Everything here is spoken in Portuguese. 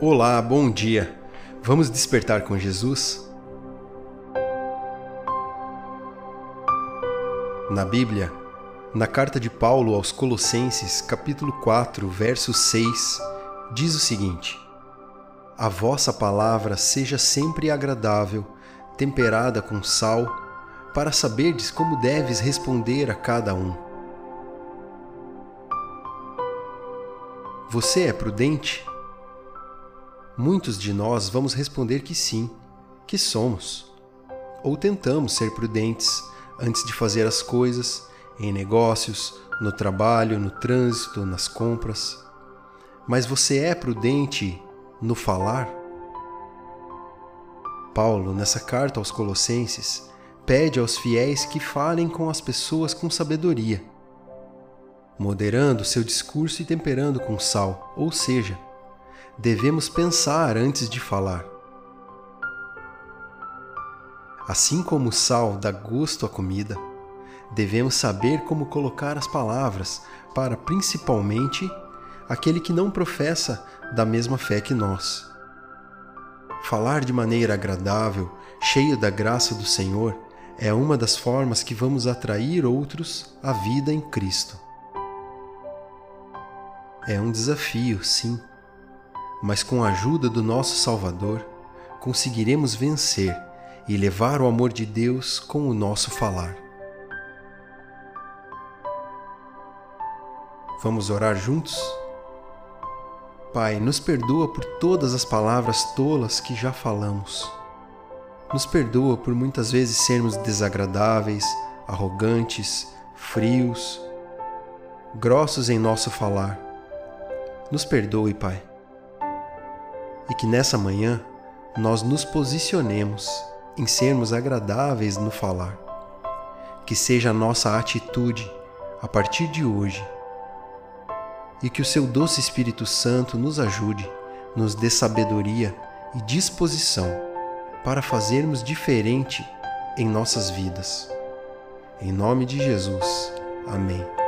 Olá, bom dia. Vamos despertar com Jesus? Na Bíblia, na carta de Paulo aos Colossenses, capítulo 4, verso 6, diz o seguinte: A vossa palavra seja sempre agradável, temperada com sal, para saberdes como deves responder a cada um. Você é prudente? Muitos de nós vamos responder que sim, que somos. Ou tentamos ser prudentes antes de fazer as coisas, em negócios, no trabalho, no trânsito, nas compras. Mas você é prudente no falar? Paulo, nessa carta aos Colossenses, pede aos fiéis que falem com as pessoas com sabedoria, moderando seu discurso e temperando com sal, ou seja, devemos pensar antes de falar. Assim como o sal dá gosto à comida, devemos saber como colocar as palavras para principalmente aquele que não professa da mesma fé que nós. Falar de maneira agradável, cheia da graça do Senhor, é uma das formas que vamos atrair outros à vida em Cristo. É um desafio, sim mas com a ajuda do nosso Salvador, conseguiremos vencer e levar o amor de Deus com o nosso falar. Vamos orar juntos? Pai, nos perdoa por todas as palavras tolas que já falamos. Nos perdoa por muitas vezes sermos desagradáveis, arrogantes, frios, grossos em nosso falar. Nos perdoe, Pai e que nessa manhã nós nos posicionemos em sermos agradáveis no falar. Que seja a nossa atitude a partir de hoje e que o seu doce Espírito Santo nos ajude, nos dê sabedoria e disposição para fazermos diferente em nossas vidas. Em nome de Jesus. Amém.